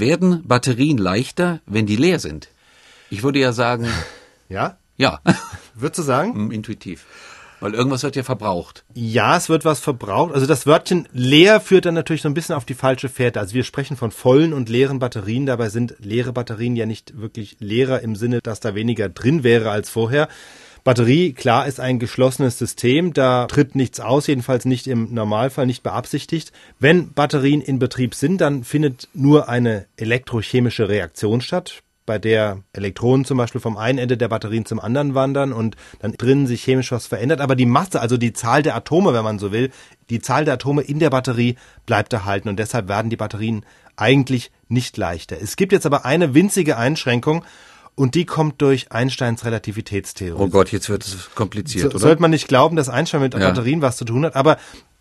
werden Batterien leichter, wenn die leer sind? Ich würde ja sagen, Ja? ja, Würdest du sagen? Hm, intuitiv. Weil irgendwas wird ja verbraucht. Ja, es wird was verbraucht. Also das Wörtchen leer führt dann natürlich so ein bisschen auf die falsche Fährte. Also wir sprechen von vollen und leeren Batterien. Dabei sind leere Batterien ja nicht wirklich leerer im Sinne, dass da weniger drin wäre als vorher. Batterie, klar, ist ein geschlossenes System. Da tritt nichts aus, jedenfalls nicht im Normalfall, nicht beabsichtigt. Wenn Batterien in Betrieb sind, dann findet nur eine elektrochemische Reaktion statt bei der Elektronen zum Beispiel vom einen Ende der Batterien zum anderen wandern und dann drinnen sich chemisch was verändert. Aber die Masse, also die Zahl der Atome, wenn man so will, die Zahl der Atome in der Batterie bleibt erhalten und deshalb werden die Batterien eigentlich nicht leichter. Es gibt jetzt aber eine winzige Einschränkung und die kommt durch Einsteins Relativitätstheorie. Oh Gott, jetzt wird es kompliziert, So, oder? sollte man nicht glauben, dass Einstein mit Ja. Batterien was zu tun hat, aber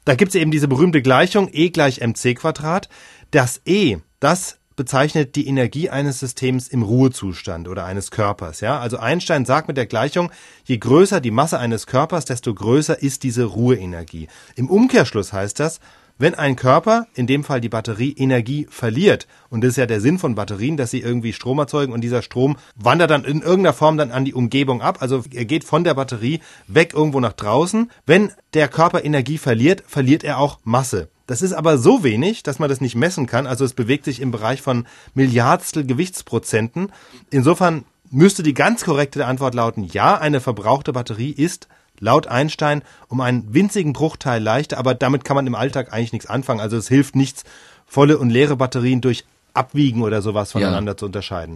da gibt es eben diese berühmte Gleichung E gleich mc Quadrat. Das E, das bezeichnet die Energie eines Systems im Ruhezustand oder eines Körpers. Ja, also Einstein sagt mit der Gleichung, je größer die Masse eines Körpers, desto größer ist diese Ruheenergie. Im Umkehrschluss heißt das, wenn ein Körper, in dem Fall die Batterie, Energie verliert, und das ist ja der Sinn von Batterien, dass sie irgendwie Strom erzeugen und dieser Strom wandert dann in irgendeiner Form dann an die Umgebung ab, also er geht von der Batterie weg irgendwo nach draußen. Wenn der Körper Energie verliert, verliert er auch Masse. Das ist aber so wenig, dass man das nicht messen kann, also es bewegt sich im Bereich von Milliardstel Gewichtsprozenten. Insofern müsste die ganz korrekte Antwort lauten, ja, eine verbrauchte Batterie ist laut Einstein um einen winzigen Bruchteil leichter, aber damit kann man im Alltag eigentlich nichts anfangen. Also es hilft nichts, volle und leere Batterien durch Abwiegen oder sowas voneinander zu unterscheiden.